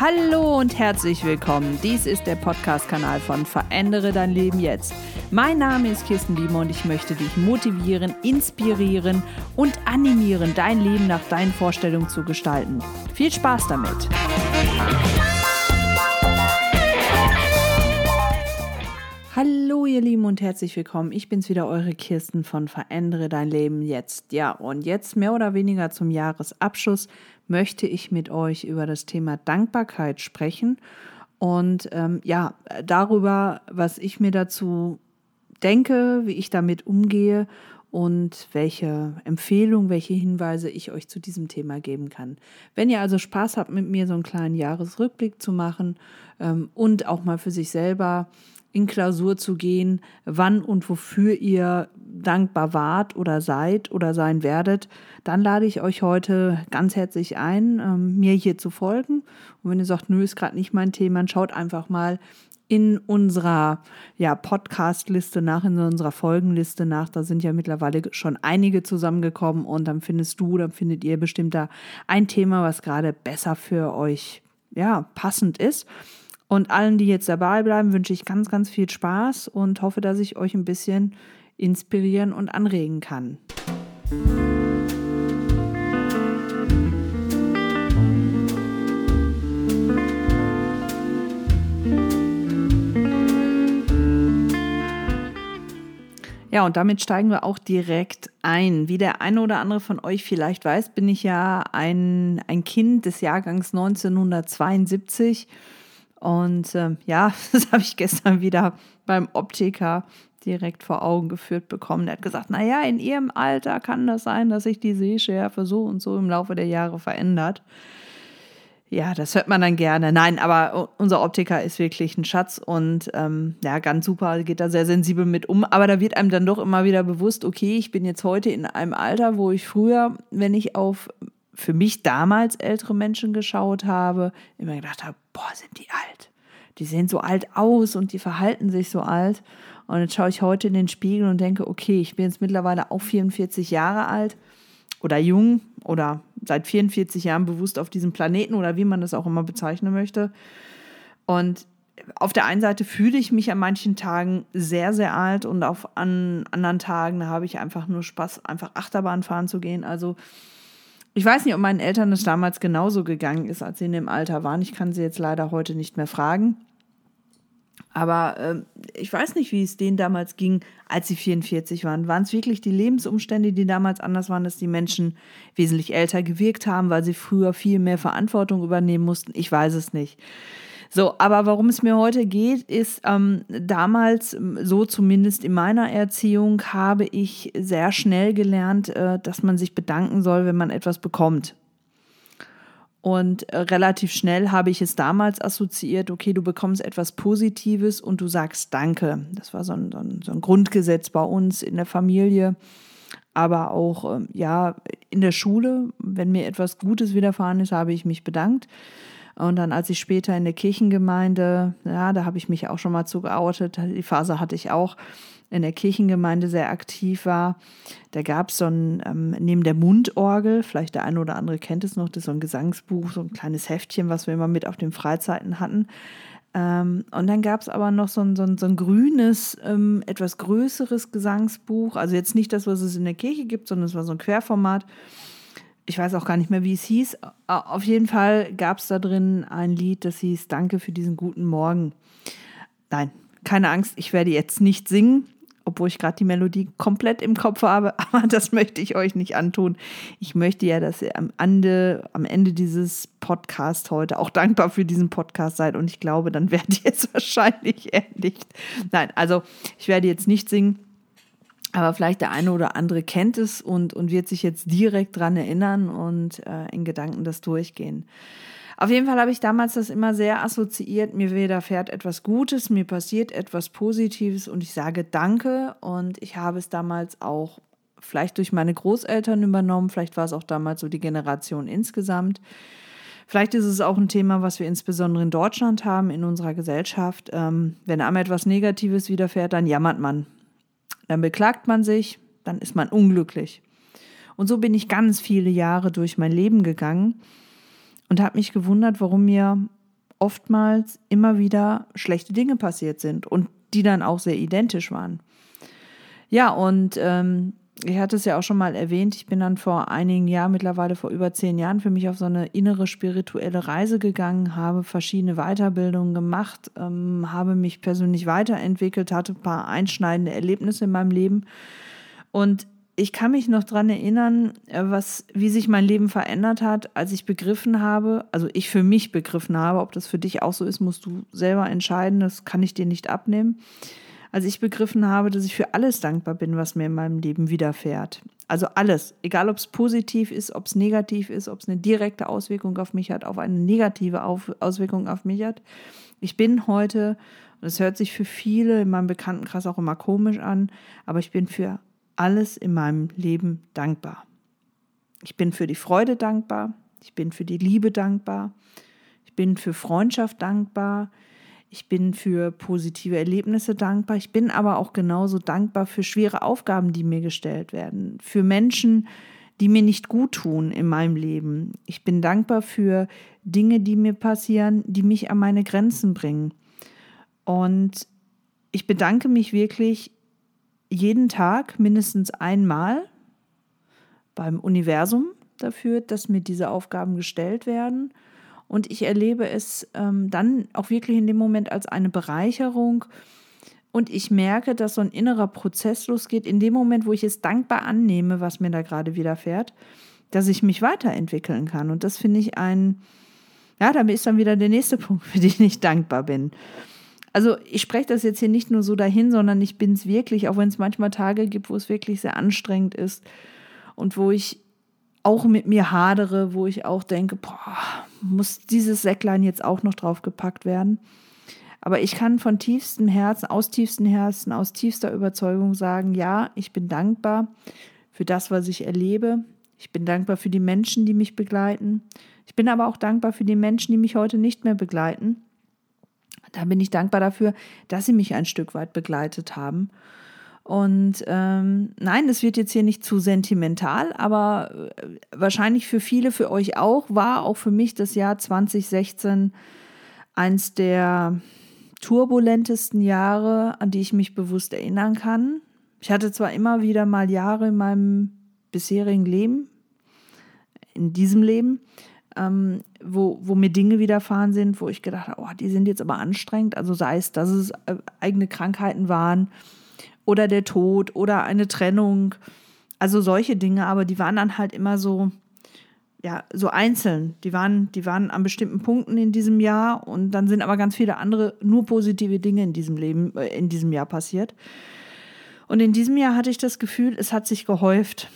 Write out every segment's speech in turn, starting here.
Hallo und herzlich willkommen. Dies ist der Podcast-Kanal von Verändere dein Leben jetzt. Mein Name ist Kirsten Biemer und ich möchte dich motivieren, inspirieren und animieren, dein Leben nach deinen Vorstellungen zu gestalten. Viel Spaß damit! Hallo ihr Lieben und herzlich willkommen. Ich bin's wieder, eure Kirsten von Verändere dein Leben jetzt. Ja, und jetzt mehr oder weniger zum Jahresabschluss möchte ich mit euch über das Thema Dankbarkeit sprechen und ähm, ja, darüber, was ich mir dazu denke, wie ich damit umgehe und welche Empfehlungen, welche Hinweise ich euch zu diesem Thema geben kann. Wenn ihr also Spaß habt, mit mir so einen kleinen Jahresrückblick zu machen ähm, und auch mal für sich selber in Klausur zu gehen, wann und wofür ihr dankbar wart oder seid oder sein werdet, dann lade ich euch heute ganz herzlich ein, ähm, mir hier zu folgen. Und wenn ihr sagt, nö, ist gerade nicht mein Thema, dann schaut einfach mal in unserer ja, Podcast-Liste nach, in unserer Folgenliste nach. Da sind ja mittlerweile schon einige zusammengekommen und dann findest du, dann findet ihr bestimmt da ein Thema, was gerade besser für euch ja, passend ist. Und allen, die jetzt dabei bleiben, wünsche ich ganz, ganz viel Spaß und hoffe, dass ich euch ein bisschen inspirieren und anregen kann. Ja, und damit steigen wir auch direkt ein. Wie der eine oder andere von euch vielleicht weiß, bin ich ja ein, ein Kind des Jahrgangs 1972 und ähm, ja, das habe ich gestern wieder beim Optiker direkt vor Augen geführt bekommen. Der hat gesagt, naja, in ihrem Alter kann das sein, dass sich die Sehschärfe so und so im Laufe der Jahre verändert. Ja, das hört man dann gerne. Nein, aber unser Optiker ist wirklich ein Schatz und ähm, ja, ganz super, geht da sehr sensibel mit um. Aber da wird einem dann doch immer wieder bewusst, okay, ich bin jetzt heute in einem Alter, wo ich früher, wenn ich auf für mich damals ältere Menschen geschaut habe, immer gedacht habe, boah, sind die alt. Die sehen so alt aus und die verhalten sich so alt. Und jetzt schaue ich heute in den Spiegel und denke, okay, ich bin jetzt mittlerweile auch 44 Jahre alt oder jung oder seit 44 Jahren bewusst auf diesem Planeten oder wie man das auch immer bezeichnen möchte. Und auf der einen Seite fühle ich mich an manchen Tagen sehr, sehr alt und auf an anderen Tagen habe ich einfach nur Spaß, einfach Achterbahn fahren zu gehen. Also ich weiß nicht, ob meinen Eltern das damals genauso gegangen ist, als sie in dem Alter waren. Ich kann sie jetzt leider heute nicht mehr fragen. Aber äh, ich weiß nicht, wie es denen damals ging, als sie 44 waren. Waren es wirklich die Lebensumstände, die damals anders waren, dass die Menschen wesentlich älter gewirkt haben, weil sie früher viel mehr Verantwortung übernehmen mussten? Ich weiß es nicht. So, aber warum es mir heute geht, ist, ähm, damals, so zumindest in meiner Erziehung, habe ich sehr schnell gelernt, äh, dass man sich bedanken soll, wenn man etwas bekommt. Und äh, relativ schnell habe ich es damals assoziiert, okay, du bekommst etwas Positives und du sagst Danke. Das war so ein, so ein, so ein Grundgesetz bei uns in der Familie, aber auch ähm, ja in der Schule. Wenn mir etwas Gutes widerfahren ist, habe ich mich bedankt. Und dann, als ich später in der Kirchengemeinde, ja, da habe ich mich auch schon mal zu geoutet, die Phase hatte ich auch, in der Kirchengemeinde sehr aktiv war. Da gab es so ein, ähm, neben der Mundorgel, vielleicht der eine oder andere kennt es noch, das ist so ein Gesangsbuch, so ein kleines Heftchen, was wir immer mit auf den Freizeiten hatten. Ähm, und dann gab es aber noch so ein, so ein, so ein grünes, ähm, etwas größeres Gesangsbuch. Also jetzt nicht das, was es in der Kirche gibt, sondern es war so ein Querformat ich weiß auch gar nicht mehr, wie es hieß. Auf jeden Fall gab es da drin ein Lied, das hieß Danke für diesen guten Morgen. Nein, keine Angst, ich werde jetzt nicht singen, obwohl ich gerade die Melodie komplett im Kopf habe, aber das möchte ich euch nicht antun. Ich möchte ja, dass ihr am Ende, am Ende dieses Podcasts heute auch dankbar für diesen Podcast seid und ich glaube, dann werdet ihr es wahrscheinlich eher. Nein, also ich werde jetzt nicht singen. Aber vielleicht der eine oder andere kennt es und, und wird sich jetzt direkt dran erinnern und äh, in Gedanken das durchgehen. Auf jeden Fall habe ich damals das immer sehr assoziiert. Mir widerfährt etwas Gutes, mir passiert etwas Positives und ich sage Danke. Und ich habe es damals auch vielleicht durch meine Großeltern übernommen. Vielleicht war es auch damals so die Generation insgesamt. Vielleicht ist es auch ein Thema, was wir insbesondere in Deutschland haben, in unserer Gesellschaft. Ähm, wenn einem etwas Negatives widerfährt, dann jammert man. Dann beklagt man sich, dann ist man unglücklich. Und so bin ich ganz viele Jahre durch mein Leben gegangen und habe mich gewundert, warum mir oftmals immer wieder schlechte Dinge passiert sind und die dann auch sehr identisch waren. Ja, und ähm, ich hatte es ja auch schon mal erwähnt, ich bin dann vor einigen Jahren, mittlerweile vor über zehn Jahren, für mich auf so eine innere spirituelle Reise gegangen, habe verschiedene Weiterbildungen gemacht, ähm, habe mich persönlich weiterentwickelt, hatte ein paar einschneidende Erlebnisse in meinem Leben. Und ich kann mich noch daran erinnern, äh, was, wie sich mein Leben verändert hat, als ich begriffen habe, also ich für mich begriffen habe, ob das für dich auch so ist, musst du selber entscheiden, das kann ich dir nicht abnehmen als ich begriffen habe, dass ich für alles dankbar bin, was mir in meinem Leben widerfährt. Also alles, egal ob es positiv ist, ob es negativ ist, ob es eine direkte Auswirkung auf mich hat, auf eine negative auf Auswirkung auf mich hat. Ich bin heute, und es hört sich für viele in meinem Bekanntenkreis auch immer komisch an, aber ich bin für alles in meinem Leben dankbar. Ich bin für die Freude dankbar, ich bin für die Liebe dankbar, ich bin für Freundschaft dankbar, ich bin für positive Erlebnisse dankbar. Ich bin aber auch genauso dankbar für schwere Aufgaben, die mir gestellt werden. Für Menschen, die mir nicht gut tun in meinem Leben. Ich bin dankbar für Dinge, die mir passieren, die mich an meine Grenzen bringen. Und ich bedanke mich wirklich jeden Tag mindestens einmal beim Universum dafür, dass mir diese Aufgaben gestellt werden und ich erlebe es ähm, dann auch wirklich in dem Moment als eine Bereicherung. Und ich merke, dass so ein innerer Prozess losgeht, in dem Moment, wo ich es dankbar annehme, was mir da gerade widerfährt, dass ich mich weiterentwickeln kann. Und das finde ich ein, ja, damit ist dann wieder der nächste Punkt, für den ich dankbar bin. Also ich spreche das jetzt hier nicht nur so dahin, sondern ich bin es wirklich, auch wenn es manchmal Tage gibt, wo es wirklich sehr anstrengend ist und wo ich auch mit mir hadere, wo ich auch denke, boah, muss dieses Säcklein jetzt auch noch draufgepackt werden. Aber ich kann von tiefstem Herzen, aus tiefstem Herzen, aus tiefster Überzeugung sagen, ja, ich bin dankbar für das, was ich erlebe. Ich bin dankbar für die Menschen, die mich begleiten. Ich bin aber auch dankbar für die Menschen, die mich heute nicht mehr begleiten. Da bin ich dankbar dafür, dass sie mich ein Stück weit begleitet haben. Und ähm, nein, das wird jetzt hier nicht zu sentimental, aber äh, wahrscheinlich für viele, für euch auch, war auch für mich das Jahr 2016 eins der turbulentesten Jahre, an die ich mich bewusst erinnern kann. Ich hatte zwar immer wieder mal Jahre in meinem bisherigen Leben, in diesem Leben, ähm, wo, wo mir Dinge widerfahren sind, wo ich gedacht habe, oh, die sind jetzt aber anstrengend. Also sei es, dass es äh, eigene Krankheiten waren, oder der Tod oder eine Trennung. Also solche Dinge, aber die waren dann halt immer so, ja, so einzeln. Die waren, die waren an bestimmten Punkten in diesem Jahr und dann sind aber ganz viele andere nur positive Dinge in diesem Leben, äh, in diesem Jahr passiert. Und in diesem Jahr hatte ich das Gefühl, es hat sich gehäuft.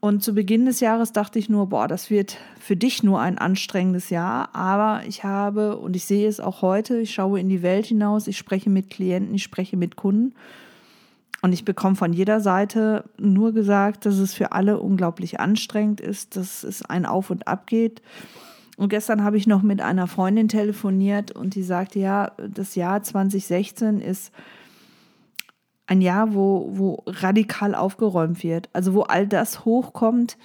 Und zu Beginn des Jahres dachte ich nur, boah, das wird für dich nur ein anstrengendes Jahr. Aber ich habe, und ich sehe es auch heute, ich schaue in die Welt hinaus, ich spreche mit Klienten, ich spreche mit Kunden. Und ich bekomme von jeder Seite nur gesagt, dass es für alle unglaublich anstrengend ist, dass es ein Auf und Ab geht. Und gestern habe ich noch mit einer Freundin telefoniert und die sagte, ja, das Jahr 2016 ist ein Jahr, wo, wo radikal aufgeräumt wird. Also wo all das hochkommt,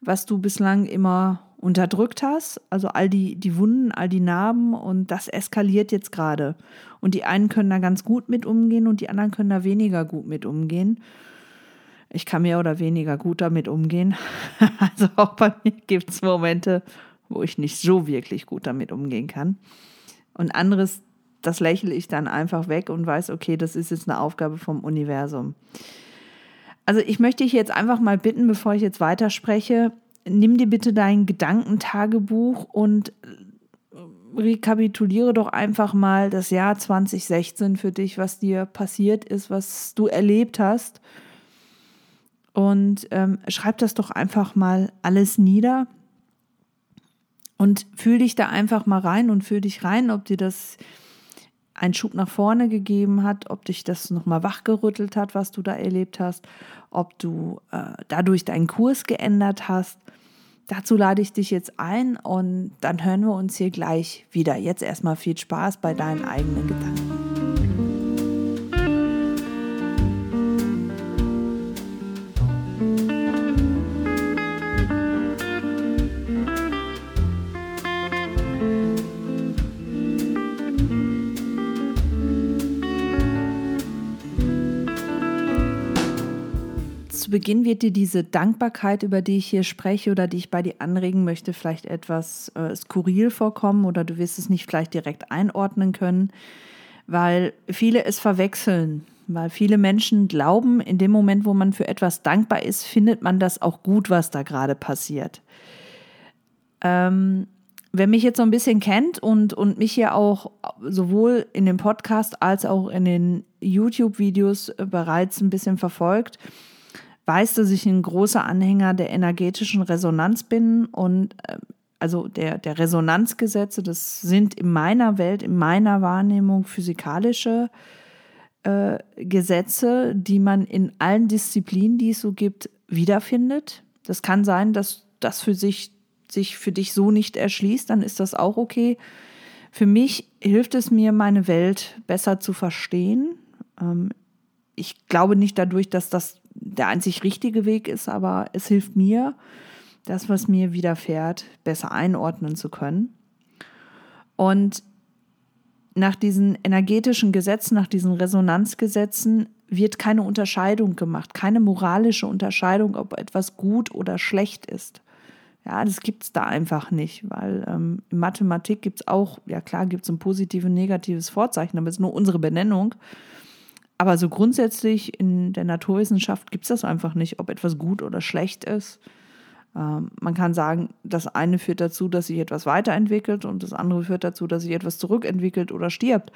was du bislang immer unterdrückt hast. Also all die, die Wunden, all die Narben und das eskaliert jetzt gerade. Und die einen können da ganz gut mit umgehen und die anderen können da weniger gut mit umgehen. Ich kann mehr oder weniger gut damit umgehen. Also auch bei mir gibt es Momente, wo ich nicht so wirklich gut damit umgehen kann. Und anderes, das lächle ich dann einfach weg und weiß, okay, das ist jetzt eine Aufgabe vom Universum. Also ich möchte dich jetzt einfach mal bitten, bevor ich jetzt weiterspreche, nimm dir bitte dein Gedankentagebuch und rekapituliere doch einfach mal das Jahr 2016 für dich, was dir passiert ist, was du erlebt hast. Und ähm, schreib das doch einfach mal alles nieder und fühl dich da einfach mal rein und fühl dich rein, ob dir das einen Schub nach vorne gegeben hat, ob dich das nochmal wachgerüttelt hat, was du da erlebt hast, ob du äh, dadurch deinen Kurs geändert hast. Dazu lade ich dich jetzt ein und dann hören wir uns hier gleich wieder. Jetzt erstmal viel Spaß bei deinen eigenen Gedanken. Beginn wird dir diese Dankbarkeit, über die ich hier spreche oder die ich bei dir anregen möchte, vielleicht etwas äh, skurril vorkommen oder du wirst es nicht vielleicht direkt einordnen können, weil viele es verwechseln. Weil viele Menschen glauben, in dem Moment, wo man für etwas dankbar ist, findet man das auch gut, was da gerade passiert. Ähm, wer mich jetzt so ein bisschen kennt und, und mich hier auch sowohl in dem Podcast als auch in den YouTube-Videos bereits ein bisschen verfolgt, weiß, dass ich ein großer Anhänger der energetischen Resonanz bin und äh, also der, der Resonanzgesetze, das sind in meiner Welt, in meiner Wahrnehmung physikalische äh, Gesetze, die man in allen Disziplinen, die es so gibt, wiederfindet. Das kann sein, dass das für sich sich für dich so nicht erschließt, dann ist das auch okay. Für mich hilft es mir, meine Welt besser zu verstehen. Ähm, ich glaube nicht dadurch, dass das der einzig richtige Weg ist, aber es hilft mir, das, was mir widerfährt, besser einordnen zu können. Und nach diesen energetischen Gesetzen, nach diesen Resonanzgesetzen wird keine Unterscheidung gemacht, keine moralische Unterscheidung, ob etwas gut oder schlecht ist. Ja, das gibt es da einfach nicht, weil ähm, in Mathematik gibt es auch, ja klar, gibt es ein positives und negatives Vorzeichen, aber es ist nur unsere Benennung. Aber so grundsätzlich in der Naturwissenschaft gibt es das einfach nicht, ob etwas gut oder schlecht ist. Ähm, man kann sagen, das eine führt dazu, dass sich etwas weiterentwickelt und das andere führt dazu, dass sich etwas zurückentwickelt oder stirbt.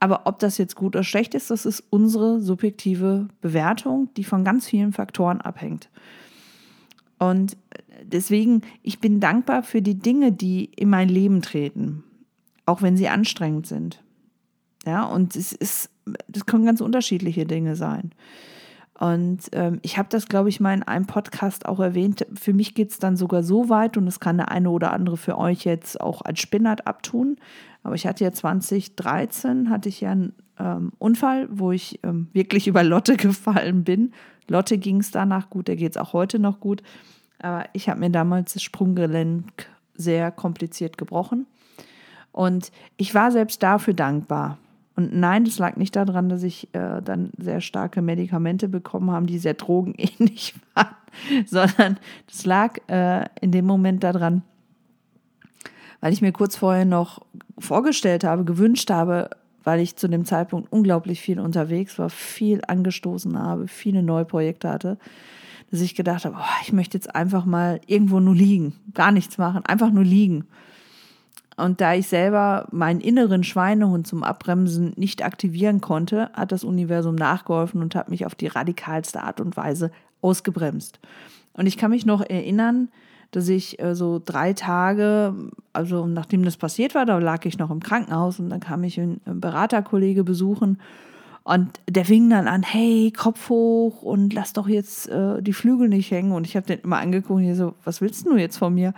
Aber ob das jetzt gut oder schlecht ist, das ist unsere subjektive Bewertung, die von ganz vielen Faktoren abhängt. Und deswegen, ich bin dankbar für die Dinge, die in mein Leben treten, auch wenn sie anstrengend sind. Ja, und es ist, das können ganz unterschiedliche Dinge sein. Und ähm, ich habe das, glaube ich, mal in einem Podcast auch erwähnt. Für mich geht es dann sogar so weit und es kann der eine oder andere für euch jetzt auch als Spinnert abtun. Aber ich hatte ja 2013, hatte ich ja einen ähm, Unfall, wo ich ähm, wirklich über Lotte gefallen bin. Lotte ging es danach gut, der geht es auch heute noch gut. Aber ich habe mir damals das Sprunggelenk sehr kompliziert gebrochen. Und ich war selbst dafür dankbar. Und nein, das lag nicht daran, dass ich äh, dann sehr starke Medikamente bekommen habe, die sehr drogenähnlich waren, sondern das lag äh, in dem Moment daran, weil ich mir kurz vorher noch vorgestellt habe, gewünscht habe, weil ich zu dem Zeitpunkt unglaublich viel unterwegs war, viel angestoßen habe, viele neue Projekte hatte, dass ich gedacht habe, oh, ich möchte jetzt einfach mal irgendwo nur liegen, gar nichts machen, einfach nur liegen. Und da ich selber meinen inneren Schweinehund zum Abbremsen nicht aktivieren konnte, hat das Universum nachgeholfen und hat mich auf die radikalste Art und Weise ausgebremst. Und ich kann mich noch erinnern, dass ich äh, so drei Tage, also nachdem das passiert war, da lag ich noch im Krankenhaus und dann kam ich einen Beraterkollege besuchen und der fing dann an, hey, Kopf hoch und lass doch jetzt äh, die Flügel nicht hängen. Und ich habe den immer angeguckt und hier so, was willst du jetzt von mir?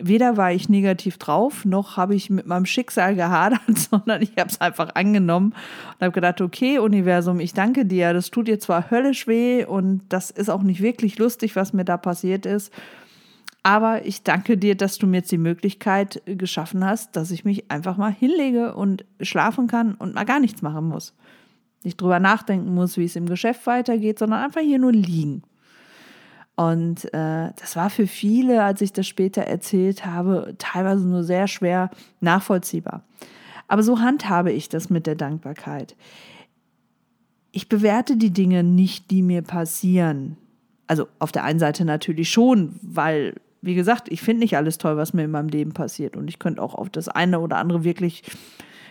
Weder war ich negativ drauf, noch habe ich mit meinem Schicksal gehadert, sondern ich habe es einfach angenommen und habe gedacht, okay, Universum, ich danke dir. Das tut dir zwar höllisch weh und das ist auch nicht wirklich lustig, was mir da passiert ist. Aber ich danke dir, dass du mir jetzt die Möglichkeit geschaffen hast, dass ich mich einfach mal hinlege und schlafen kann und mal gar nichts machen muss nicht drüber nachdenken muss, wie es im Geschäft weitergeht, sondern einfach hier nur liegen. Und äh, das war für viele, als ich das später erzählt habe, teilweise nur sehr schwer nachvollziehbar. Aber so handhabe ich das mit der Dankbarkeit. Ich bewerte die Dinge nicht, die mir passieren. Also auf der einen Seite natürlich schon, weil, wie gesagt, ich finde nicht alles toll, was mir in meinem Leben passiert. Und ich könnte auch auf das eine oder andere wirklich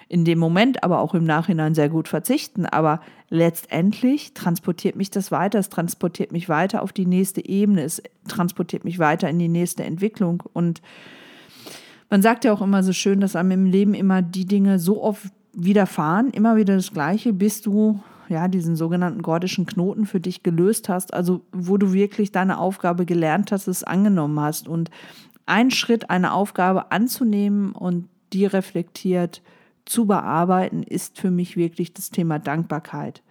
in dem Moment, aber auch im Nachhinein sehr gut verzichten. Aber letztendlich transportiert mich das weiter. Es transportiert mich weiter auf die nächste Ebene. Es transportiert mich weiter in die nächste Entwicklung. Und man sagt ja auch immer so schön, dass einem im Leben immer die Dinge so oft widerfahren, immer wieder das Gleiche, bis du ja diesen sogenannten gordischen Knoten für dich gelöst hast, also wo du wirklich deine Aufgabe gelernt hast, es angenommen hast und ein Schritt, eine Aufgabe anzunehmen und die reflektiert zu bearbeiten, ist für mich wirklich das Thema Dankbarkeit.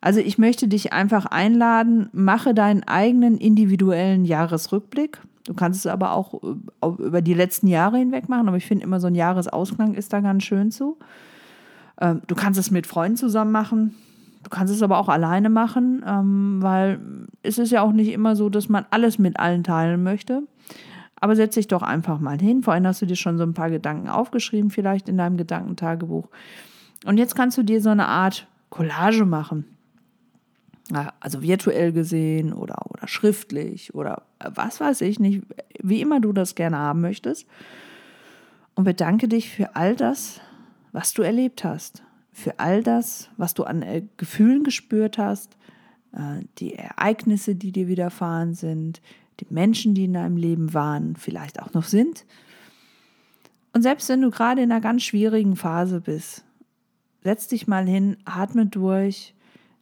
Also ich möchte dich einfach einladen, mache deinen eigenen individuellen Jahresrückblick. Du kannst es aber auch äh, über die letzten Jahre hinweg machen, aber ich finde immer so ein Jahresausklang ist da ganz schön zu. Ähm, du kannst es mit Freunden zusammen machen. Du kannst es aber auch alleine machen, ähm, weil es ist ja auch nicht immer so, dass man alles mit allen teilen möchte. Aber setz dich doch einfach mal hin. Vorhin hast du dir schon so ein paar Gedanken aufgeschrieben, vielleicht in deinem Gedankentagebuch. Und jetzt kannst du dir so eine Art Collage machen. Also virtuell gesehen oder, oder schriftlich oder was weiß ich nicht, wie immer du das gerne haben möchtest. Und bedanke dich für all das, was du erlebt hast, für all das, was du an äh, Gefühlen gespürt hast, äh, die Ereignisse, die dir widerfahren sind, die Menschen, die in deinem Leben waren, vielleicht auch noch sind. Und selbst wenn du gerade in einer ganz schwierigen Phase bist, setz dich mal hin, atme durch,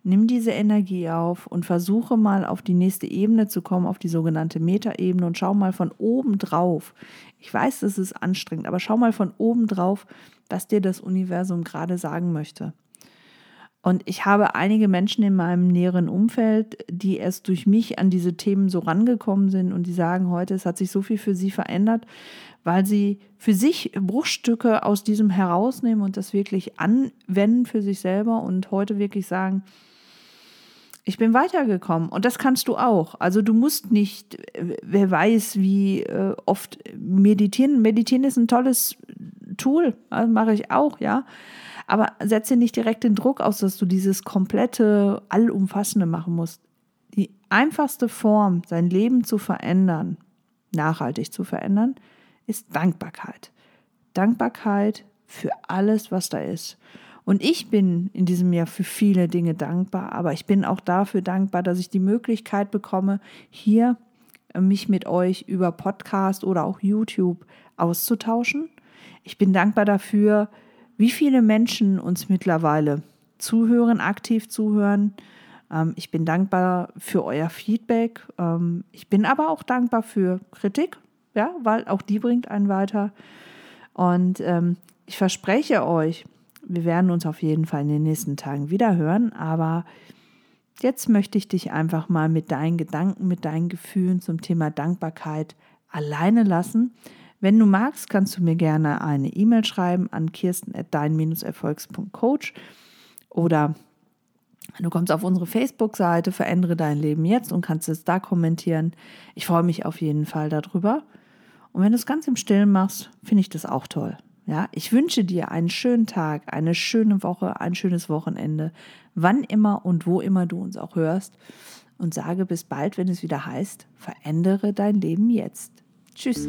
nimm diese Energie auf und versuche mal auf die nächste Ebene zu kommen, auf die sogenannte Metaebene und schau mal von oben drauf. Ich weiß, das ist anstrengend, aber schau mal von oben drauf, was dir das Universum gerade sagen möchte. Und ich habe einige Menschen in meinem näheren Umfeld, die erst durch mich an diese Themen so rangekommen sind und die sagen heute, es hat sich so viel für sie verändert, weil sie für sich Bruchstücke aus diesem herausnehmen und das wirklich anwenden für sich selber und heute wirklich sagen, ich bin weitergekommen und das kannst du auch. Also du musst nicht, wer weiß, wie äh, oft meditieren. Meditieren ist ein tolles Tool, also mache ich auch, ja. Aber setze nicht direkt den Druck aus, dass du dieses komplette, allumfassende machen musst. Die einfachste Form, sein Leben zu verändern, nachhaltig zu verändern, ist Dankbarkeit. Dankbarkeit für alles, was da ist. Und ich bin in diesem Jahr für viele Dinge dankbar, aber ich bin auch dafür dankbar, dass ich die Möglichkeit bekomme, hier äh, mich mit euch über Podcast oder auch YouTube auszutauschen. Ich bin dankbar dafür, wie viele Menschen uns mittlerweile zuhören, aktiv zuhören. Ähm, ich bin dankbar für euer Feedback. Ähm, ich bin aber auch dankbar für Kritik, ja, weil auch die bringt einen weiter. Und ähm, ich verspreche euch, wir werden uns auf jeden Fall in den nächsten Tagen wieder hören, aber jetzt möchte ich dich einfach mal mit deinen Gedanken, mit deinen Gefühlen zum Thema Dankbarkeit alleine lassen. Wenn du magst, kannst du mir gerne eine E-Mail schreiben an kirsten.dein-erfolgs.coach oder du kommst auf unsere Facebook-Seite, verändere dein Leben jetzt und kannst es da kommentieren. Ich freue mich auf jeden Fall darüber. Und wenn du es ganz im Stillen machst, finde ich das auch toll. Ja, ich wünsche dir einen schönen Tag, eine schöne Woche, ein schönes Wochenende, wann immer und wo immer du uns auch hörst. Und sage bis bald, wenn es wieder heißt, verändere dein Leben jetzt. Tschüss.